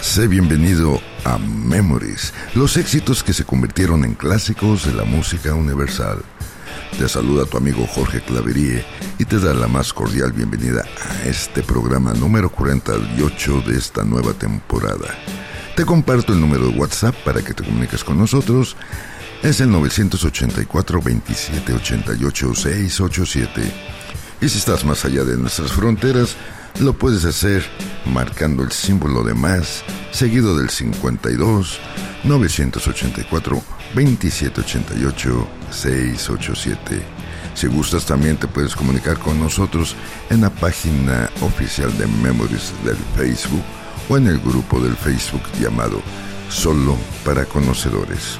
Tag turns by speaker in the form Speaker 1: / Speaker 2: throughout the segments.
Speaker 1: sé bienvenido a Memories, los éxitos que se convirtieron en clásicos de la música universal. Te saluda tu amigo Jorge Claverie y te da la más cordial bienvenida a este programa número 48 de esta nueva temporada. Te comparto el número de WhatsApp para que te comuniques con nosotros. Es el 984 27 88 687. Y si estás más allá de nuestras fronteras, lo puedes hacer marcando el símbolo de más, seguido del 52 984 2788 687. Si gustas también te puedes comunicar con nosotros en la página oficial de Memories del Facebook o en el grupo del Facebook llamado Solo para Conocedores.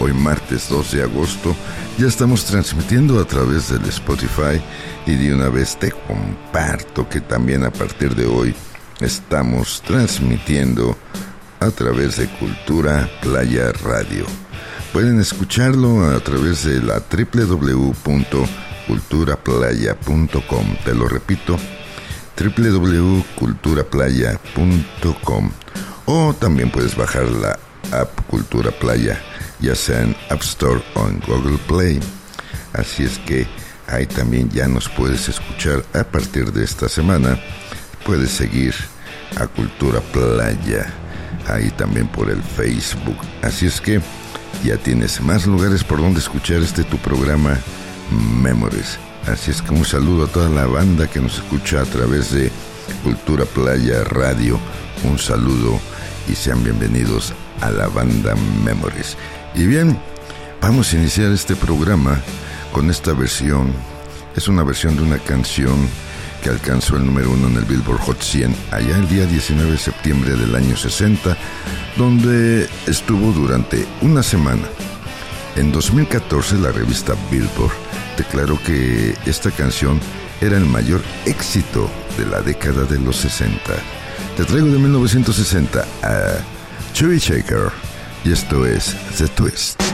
Speaker 1: Hoy martes 2 de agosto ya estamos transmitiendo a través del Spotify y de una vez te comparto que también a partir de hoy estamos transmitiendo a través de Cultura Playa Radio. Pueden escucharlo a través de la www.culturaplaya.com. Te lo repito, www.culturaplaya.com. O también puedes bajar la app Cultura Playa ya sea en App Store o en Google Play. Así es que ahí también ya nos puedes escuchar a partir de esta semana. Puedes seguir a Cultura Playa ahí también por el Facebook. Así es que ya tienes más lugares por donde escuchar este tu programa Memories. Así es que un saludo a toda la banda que nos escucha a través de Cultura Playa Radio. Un saludo y sean bienvenidos a la banda Memories. Y bien, vamos a iniciar este programa con esta versión. Es una versión de una canción que alcanzó el número uno en el Billboard Hot 100 allá el día 19 de septiembre del año 60, donde estuvo durante una semana. En 2014 la revista Billboard declaró que esta canción era el mayor éxito de la década de los 60. Te traigo de 1960 a Chewy Shaker y esto es The Twist.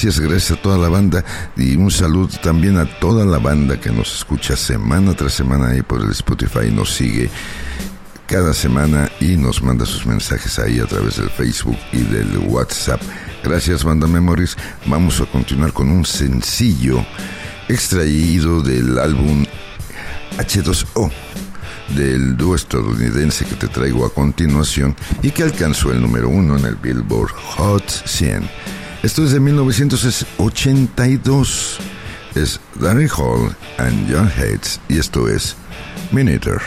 Speaker 2: Gracias, gracias a toda la banda y un saludo también a toda la banda que nos escucha semana tras semana ahí por el Spotify, nos sigue cada semana y nos manda sus mensajes ahí a través del Facebook y del WhatsApp. Gracias, Banda Memories. Vamos a continuar con un sencillo extraído del álbum H2O del dúo estadounidense que te traigo a continuación y que alcanzó el número uno en el Billboard Hot 100. Esto es de 1982. Es Danny Hall and John Hates y esto es Miniter.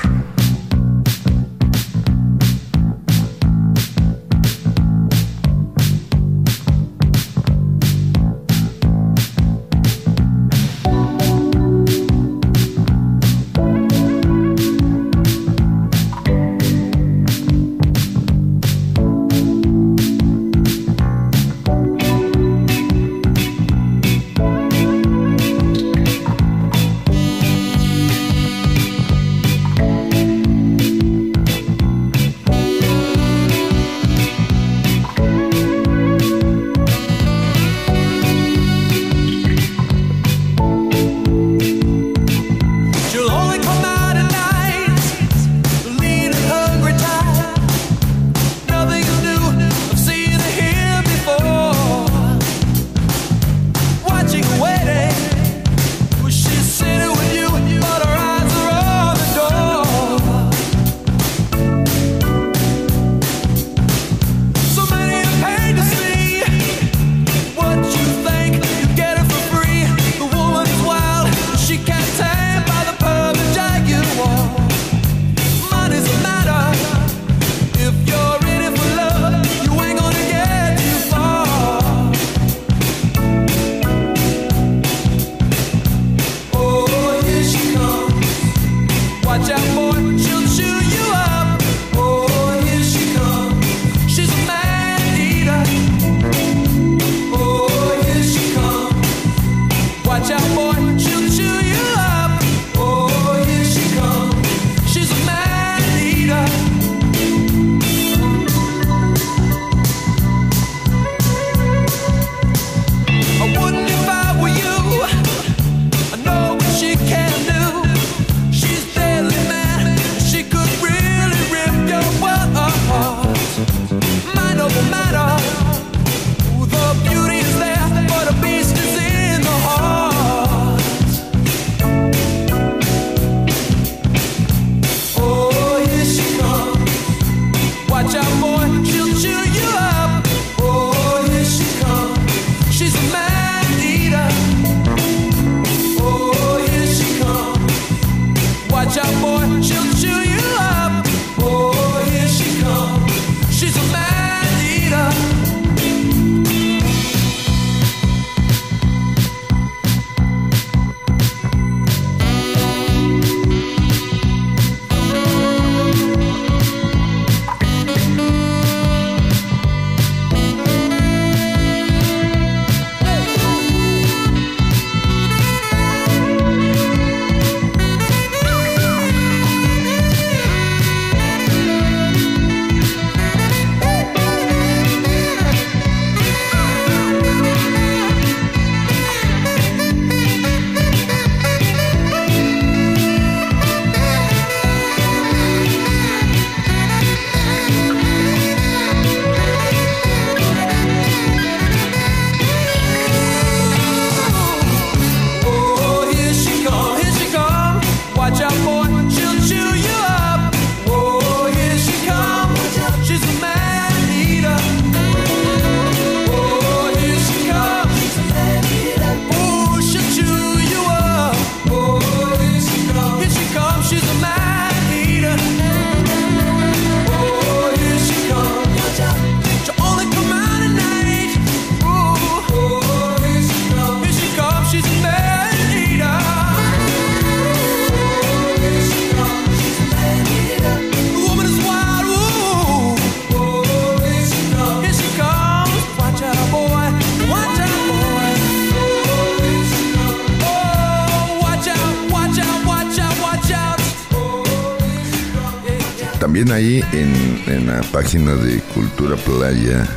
Speaker 2: Ahí en, la página de Cultura Playa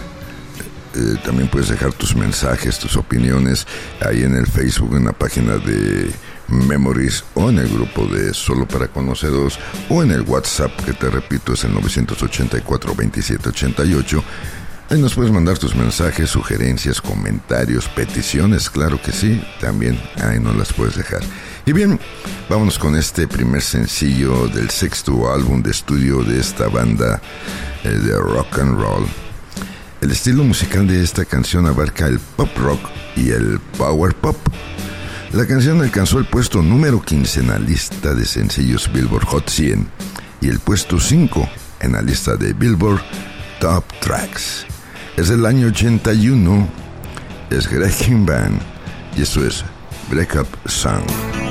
Speaker 1: eh, también puedes dejar tus mensajes, tus opiniones ahí en el Facebook, en la página de Memories o en el grupo de Solo para Conocidos o en el WhatsApp que te repito es el 984 2788. Ahí nos puedes mandar tus mensajes, sugerencias, comentarios, peticiones, claro que sí, también ahí nos las puedes dejar. Y bien, vámonos con este primer sencillo del sexto álbum de estudio de esta banda eh, de rock and roll. El estilo musical de esta canción abarca el pop rock y el power pop. La canción alcanzó el puesto número 15 en la lista de sencillos Billboard Hot 100 y el puesto 5 en la lista de Billboard Top Tracks. Es del año 81, es Greg Band y esto es Breakup Song.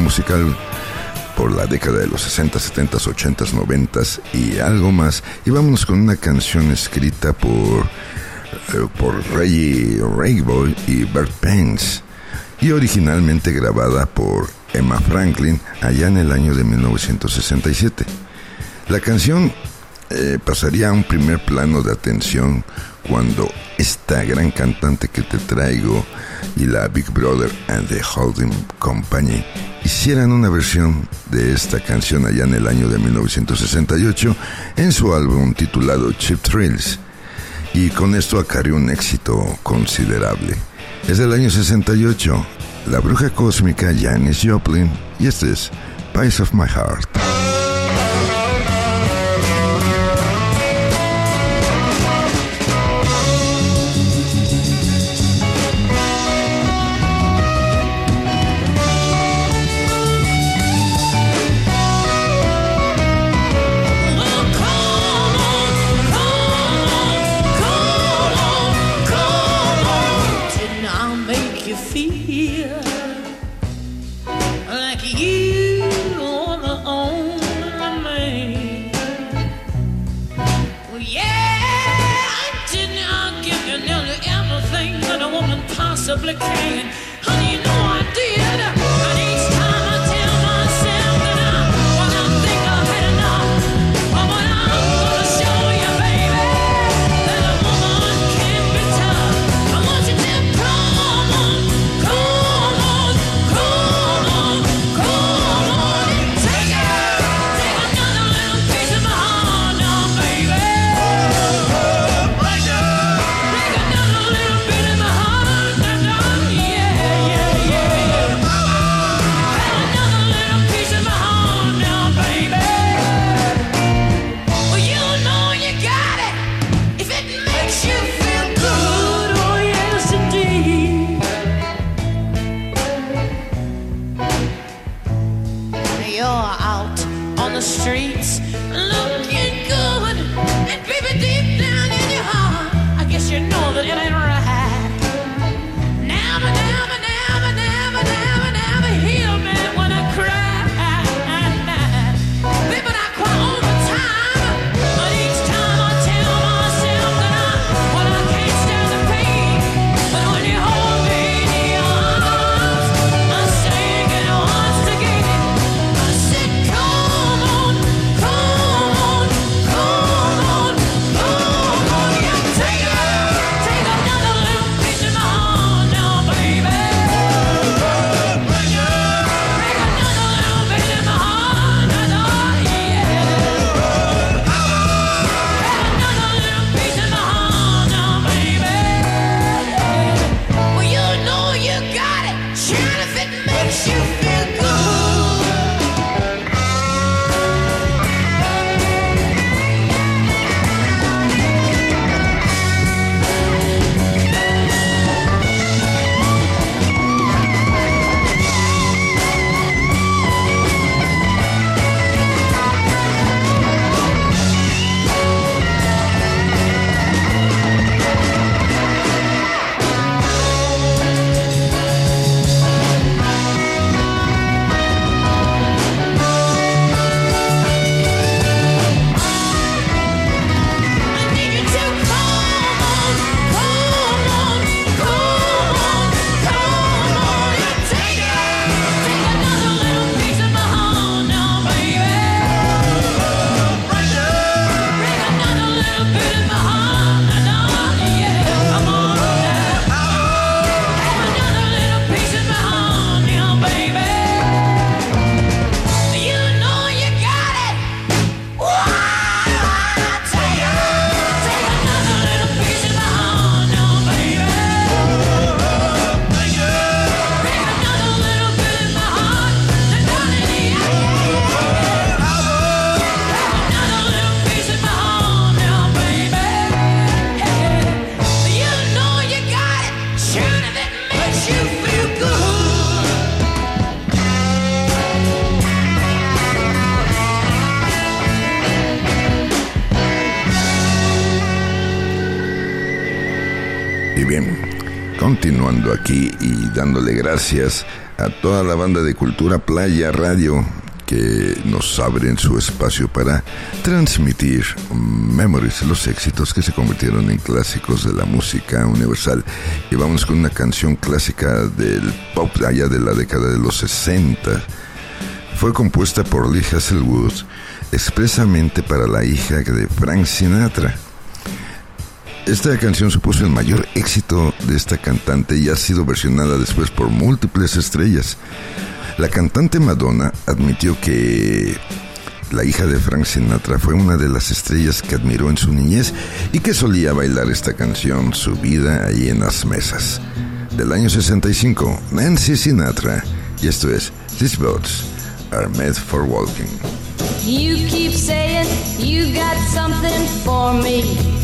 Speaker 1: Musical por la década de los 60, 70, 80, 90 y algo más. Y vámonos con una canción escrita por, eh, por Ray Rayboy y Bert Pence y originalmente grabada por Emma Franklin allá en el año de 1967. La canción eh, pasaría a un primer plano de atención cuando esta gran cantante que te traigo y la Big Brother and the Holding Company hicieran una versión de esta canción allá en el año de 1968 en su álbum titulado Chip Thrills y con esto acarrió un éxito considerable. Es del año 68, la bruja cósmica Janis Joplin y este es Piece of My Heart.
Speaker 3: complicated. Honey, you know I
Speaker 1: do. Y dándole gracias a toda la banda de Cultura Playa Radio que nos abren su espacio para transmitir memories, los éxitos que se convirtieron en clásicos de la música universal. Y vamos con una canción clásica del pop allá de la década de los 60. Fue compuesta por Lee Hasselwood expresamente para la hija de Frank Sinatra. Esta canción supuso el mayor éxito de esta cantante y ha sido versionada después por múltiples estrellas. La cantante Madonna admitió que la hija de Frank Sinatra fue una de las estrellas que admiró en su niñez y que solía bailar esta canción subida ahí en las mesas. Del año 65, Nancy Sinatra, y esto es These Boats Are Made for Walking.
Speaker 3: You keep saying you got something for me.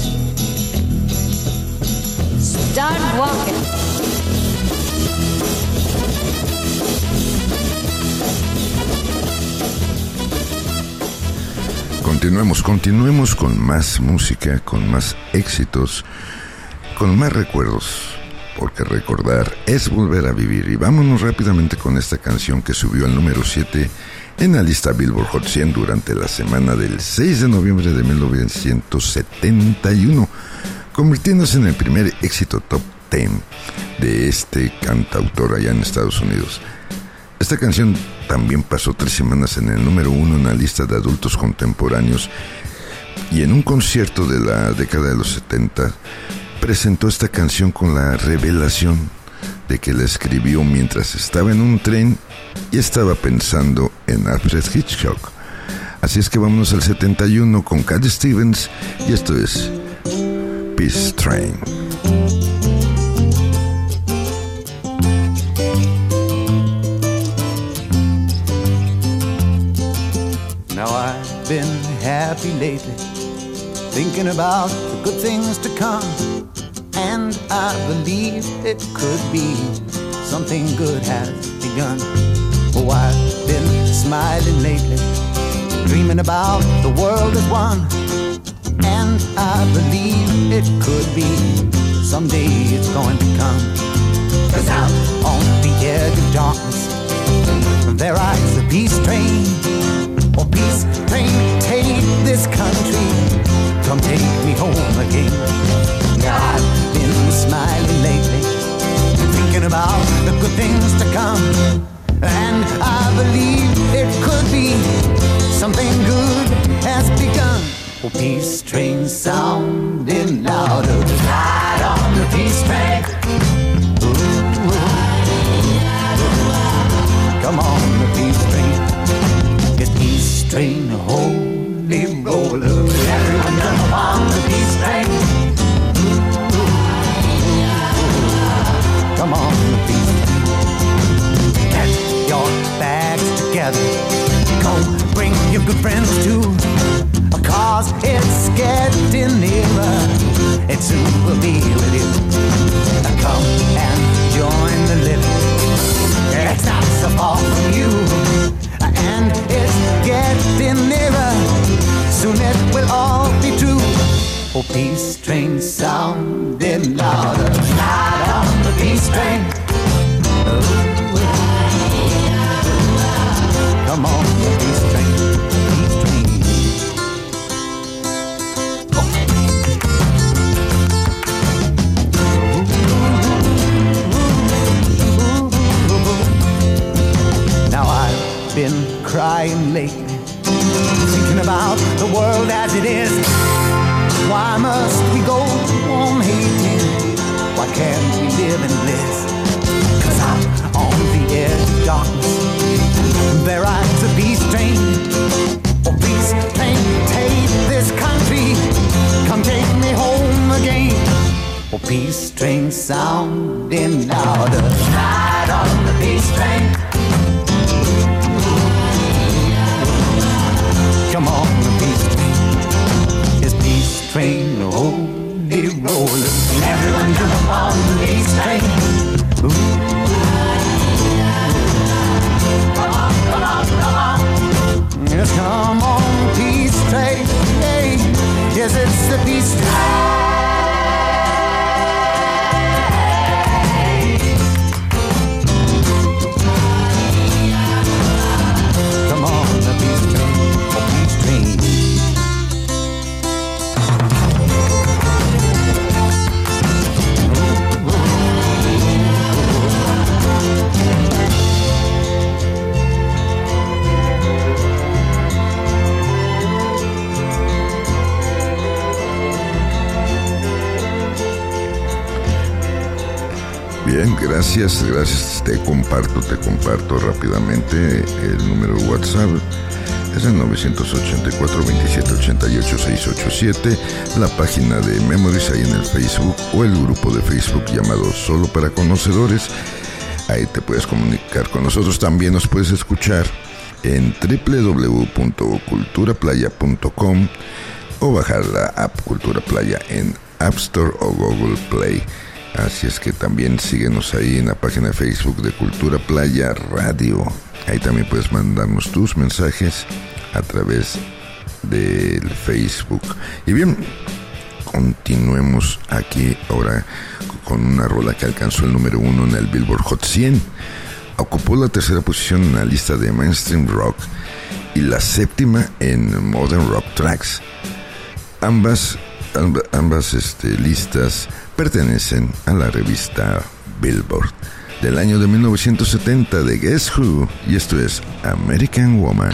Speaker 3: Walking.
Speaker 1: Continuemos, continuemos con más música, con más éxitos, con más recuerdos, porque recordar es volver a vivir. Y vámonos rápidamente con esta canción que subió al número 7 en la lista Billboard Hot 100 durante la semana del 6 de noviembre de 1971, convirtiéndose en el primer éxito top 10 de este cantautor allá en Estados Unidos. Esta canción también pasó tres semanas en el número uno en la lista de adultos contemporáneos y en un concierto de la década de los 70 presentó esta canción con la revelación de que la escribió mientras estaba en un tren y estaba pensando en Alfred Hitchcock. Así es que vámonos al 71 con Cat Stevens y esto es Peace Train.
Speaker 4: Now I've been happy lately, thinking about the good things to come, and I believe it could be something good has begun. Oh, I've been smiling lately, dreaming about the world as one. I believe it could be, someday it's going to come. Cause out on the edge of darkness, there rides the peace train. Oh, peace train, take this country, come take me home again. I've been smiling lately, thinking about the good things to come. And I believe it could be something Oh, peace train sounding louder. Ride on the peace train. Ooh, Come on, the peace train. It's peace train, holy roller. Everyone jump on the peace train. It soon will be with you. Come and join the living. It's not so far from you. And it's getting nearer. Soon it will all be true. Oh, peace train sounding louder. Ride on the peace train. About the world as it is. Why must we go on hating? Why can't we live in bliss? Cause out on the edge of darkness, there rides a beast train. Oh, beast train, take this country, come take me home again. Oh, peace train sounding louder. Ride on the peace train. Train, holy roller.
Speaker 1: Gracias, gracias. Te comparto, te comparto rápidamente el número de WhatsApp. Es el 984-2788-687, la página de Memories ahí en el Facebook o el grupo de Facebook llamado Solo para Conocedores. Ahí te puedes comunicar con nosotros. También nos puedes escuchar en www.culturaplaya.com o bajar la app Cultura Playa en App Store o Google Play. Así es que también síguenos ahí en la página de Facebook de Cultura Playa Radio. Ahí también puedes mandarnos tus mensajes a través del Facebook. Y bien, continuemos aquí ahora con una rola que alcanzó el número uno en el Billboard Hot 100. Ocupó la tercera posición en la lista de mainstream rock y la séptima en modern rock tracks. Ambas, amb- ambas este, listas pertenecen a la revista Billboard del año de 1970 de Guess Who y esto es American Woman.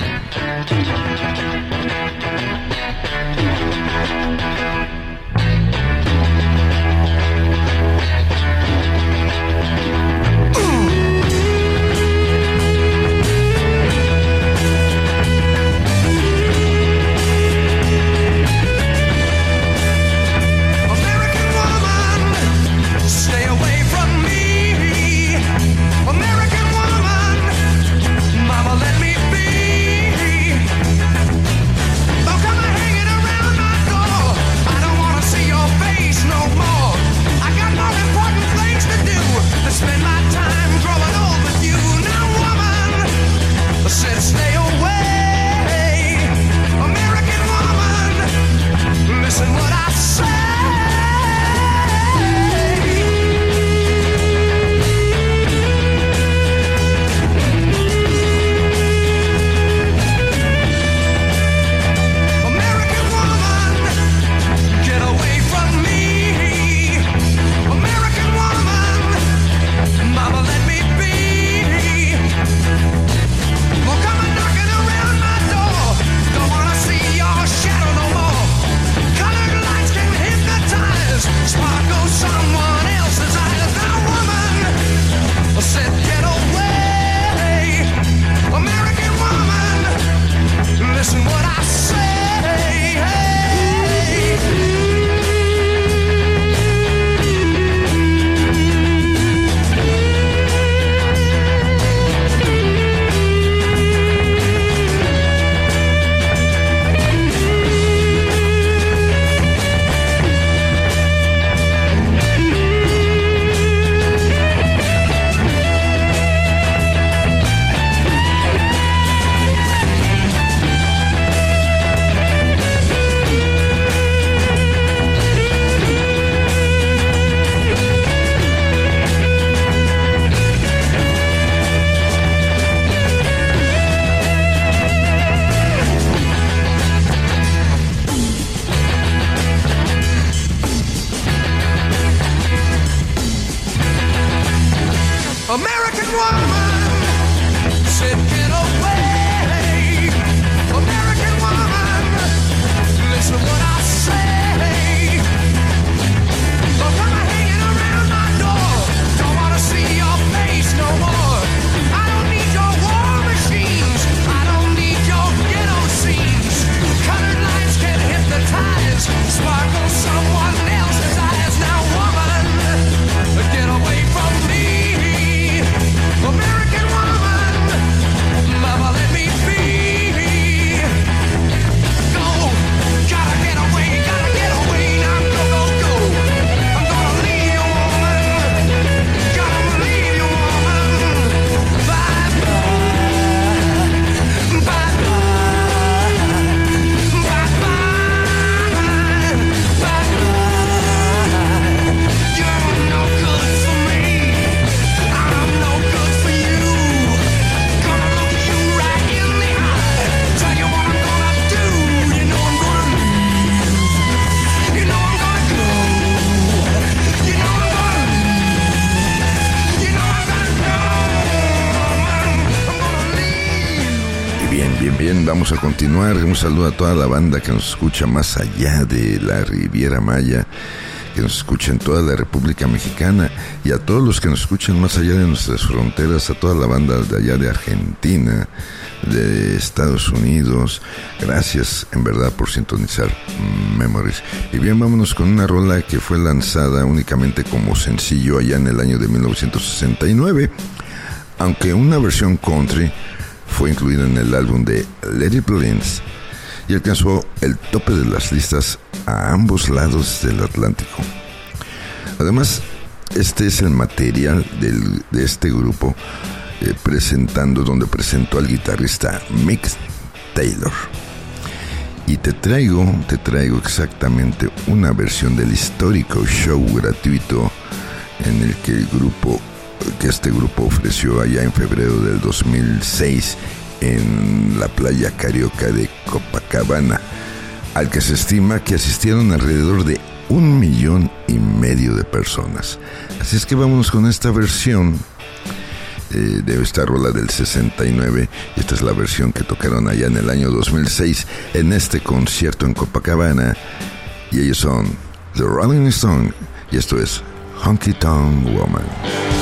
Speaker 1: Continuar. Un saludo a toda la banda que nos escucha más allá de la Riviera Maya, que nos escucha en toda la República Mexicana y a todos los que nos escuchan más allá de nuestras fronteras, a toda la banda de allá de Argentina, de Estados Unidos. Gracias en verdad por sintonizar Memories. Y bien, vámonos con una rola que fue lanzada únicamente como sencillo allá en el año de 1969, aunque una versión country fue incluida en el álbum de Lady Blins y alcanzó el tope de las listas a ambos lados del Atlántico. Además, este es el material del- de este grupo eh, presentando, donde presentó al guitarrista Mick Taylor. Y te traigo, te traigo exactamente una versión del histórico show gratuito en el que el grupo, que este grupo ofreció allá en febrero del 2006 en la playa carioca de Copacabana, al que se estima que asistieron alrededor de un millón y medio de personas. Así es que vámonos con esta versión eh, de esta rola del 69. Y esta es la versión que tocaron allá en el año 2006 en este concierto en Copacabana. Y ellos son The Rolling Stone. Y esto es Honky Tonk Woman.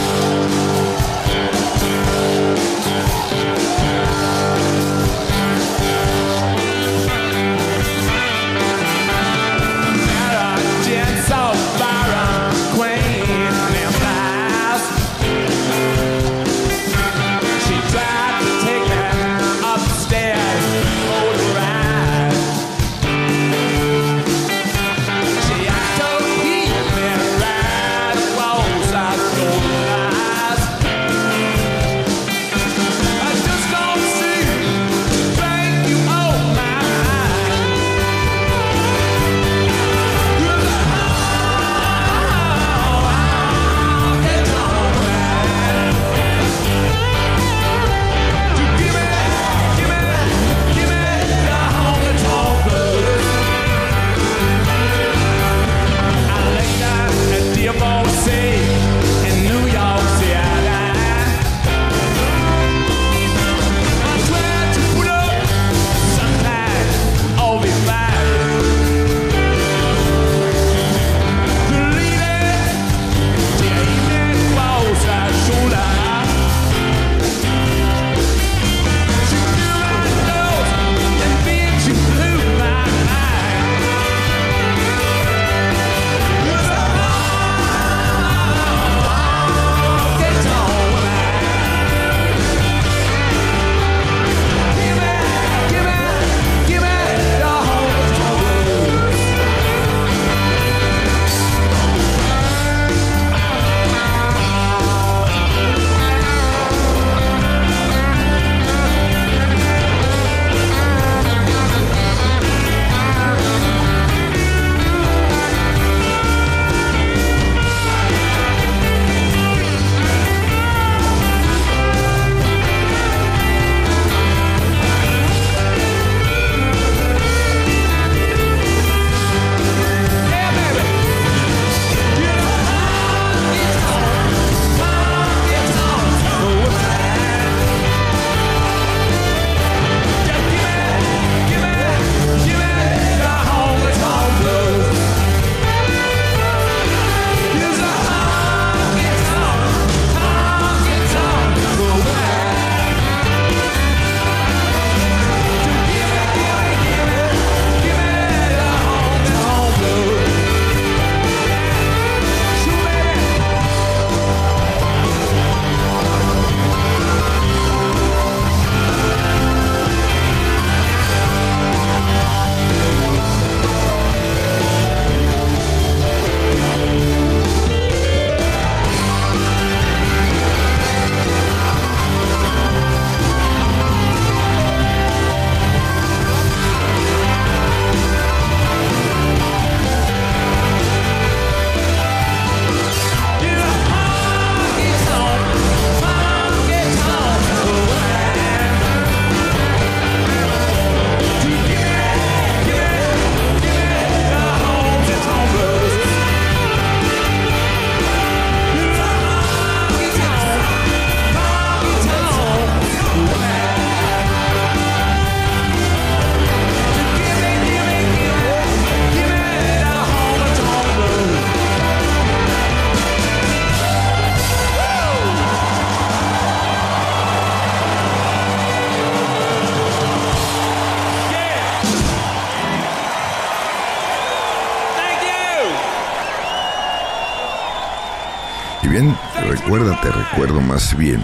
Speaker 1: Más bien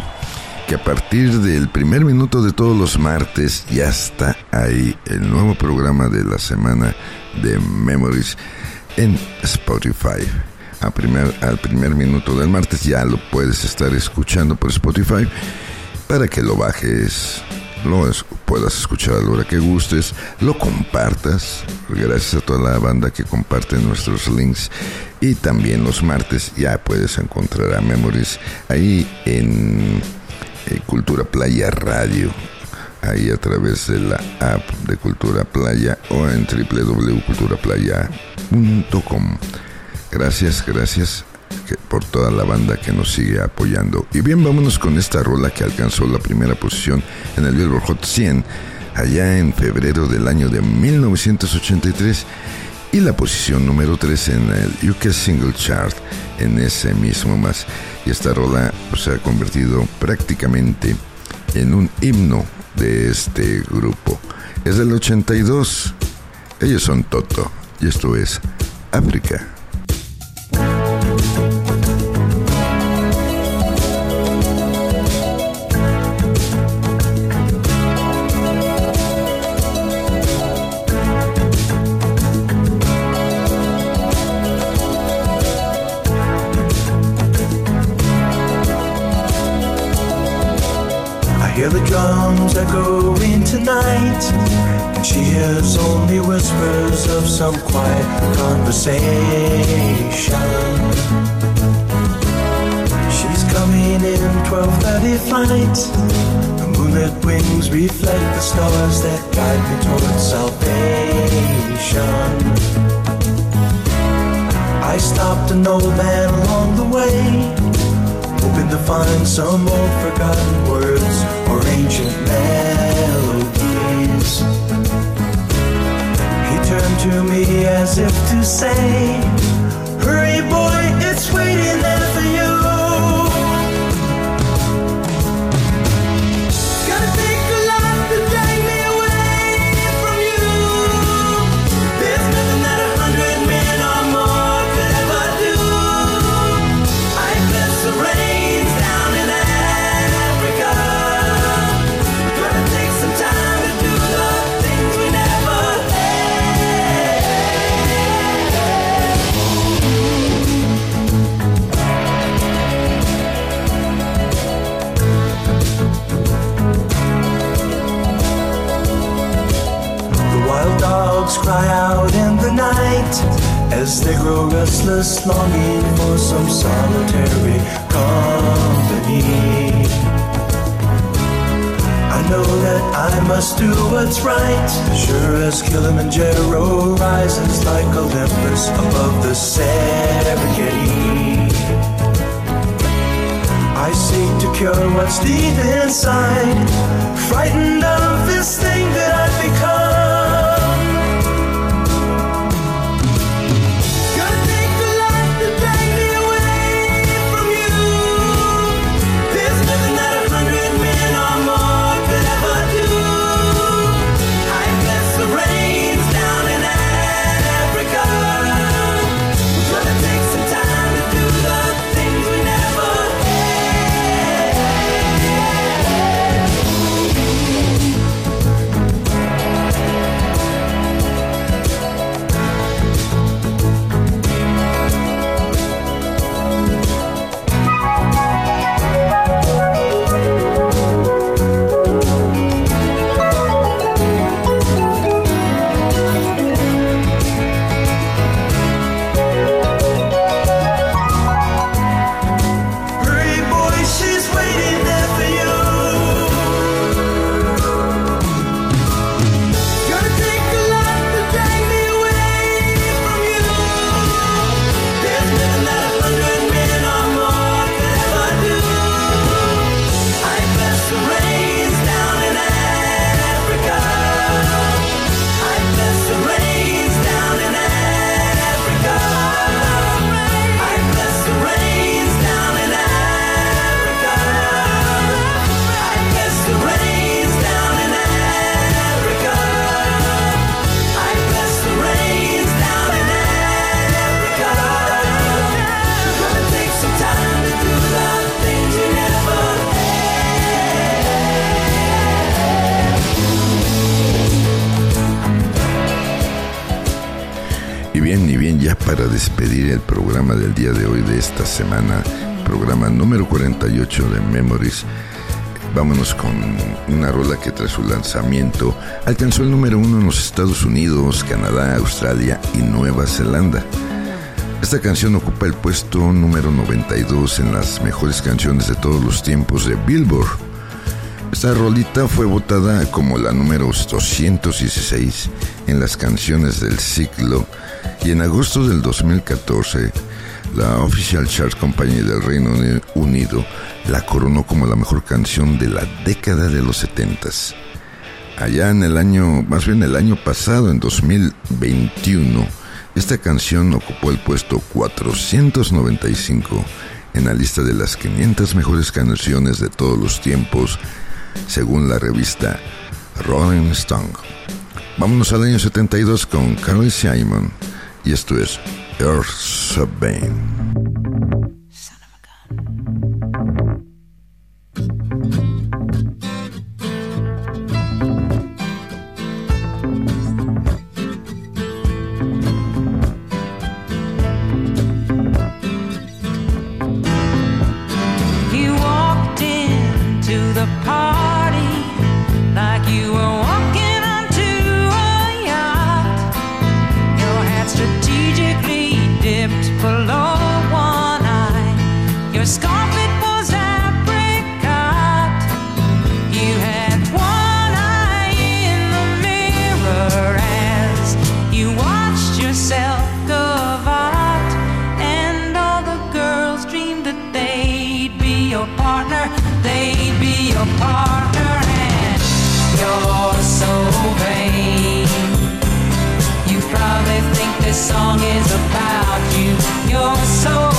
Speaker 1: que a partir del primer minuto de todos los martes ya está ahí el nuevo programa de la semana de Memories en Spotify. A primer, al primer minuto del martes ya lo puedes estar escuchando por Spotify para que lo bajes, lo puedas escuchar a la hora que gustes, lo compartas, gracias a toda la banda que comparte nuestros links. Y también los martes ya puedes encontrar a Memories ahí en eh, Cultura Playa Radio. Ahí a través de la app de Cultura Playa o en www.culturaplaya.com. Gracias, gracias por toda la banda que nos sigue apoyando. Y bien, vámonos con esta rola que alcanzó la primera posición en el Billboard Hot 100 allá en febrero del año de 1983 y la posición número 3 en el UK Single Chart en ese mismo más. Y esta rola pues, se ha convertido prácticamente en un himno de este grupo. Es del 82. Ellos son Toto y esto es África.
Speaker 5: What's deep inside, frightened of
Speaker 1: una rola que tras su lanzamiento alcanzó el número uno en los Estados Unidos, Canadá, Australia y Nueva Zelanda. Esta canción ocupa el puesto número 92 en las mejores canciones de todos los tiempos de Billboard. Esta rolita fue votada como la número 216 en las canciones del ciclo y en agosto del 2014 la Official Chart Company del Reino Unido la coronó como la mejor canción de la década de los 70s. Allá en el año, más bien el año pasado, en 2021, esta canción ocupó el puesto 495 en la lista de las 500 mejores canciones de todos los tiempos, según la revista Rolling Stone. Vámonos al año 72 con Carly Simon, y esto es Earth
Speaker 6: Sabine. Son of a gun. Song is about you. You're so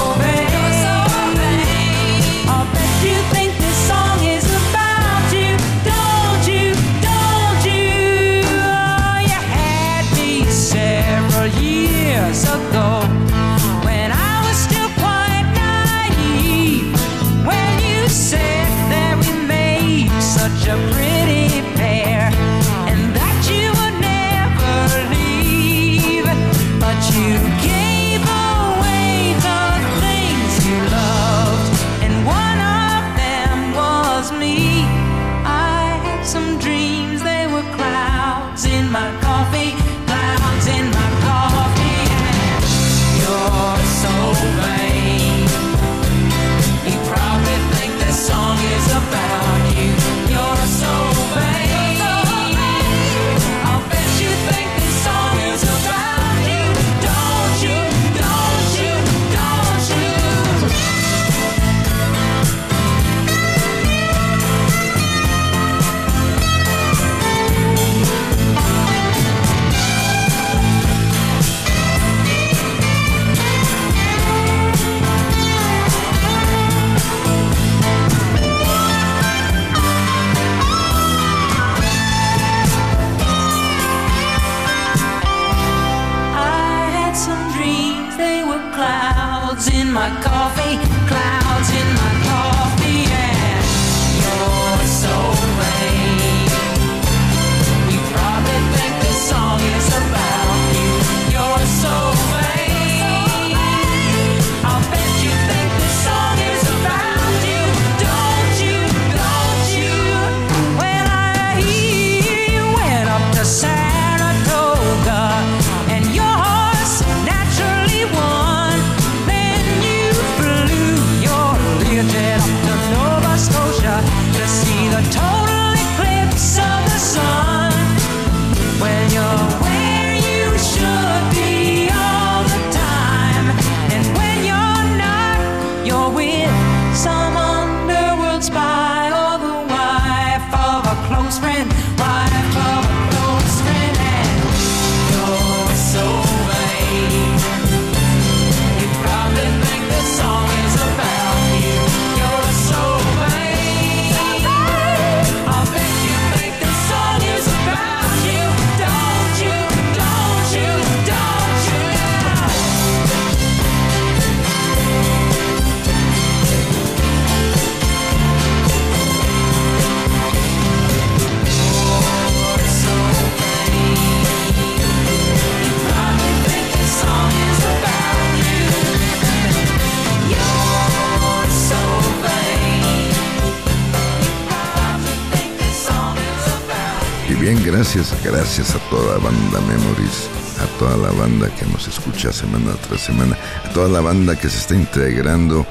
Speaker 1: gracias, a toda la banda Memories, a toda la banda que nos escucha semana tras semana, a toda la banda que se está integrando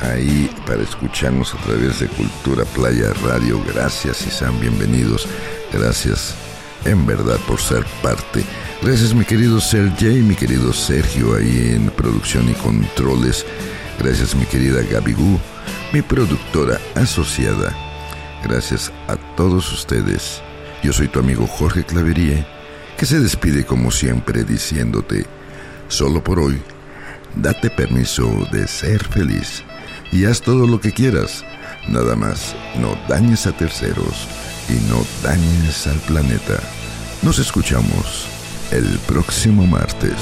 Speaker 1: ahí para escucharnos a través de Cultura Playa Radio. Gracias y sean bienvenidos. Gracias en verdad por ser parte. Gracias mi querido Sergey, mi querido Sergio ahí en producción y controles. Gracias mi querida Gaby Gu, mi productora asociada. Gracias a todos ustedes. Yo soy tu amigo Jorge Claverie, que se despide como siempre diciéndote, solo por hoy, date permiso de ser feliz y haz todo lo que quieras. Nada más, no dañes a terceros y no dañes al planeta. Nos escuchamos el próximo martes.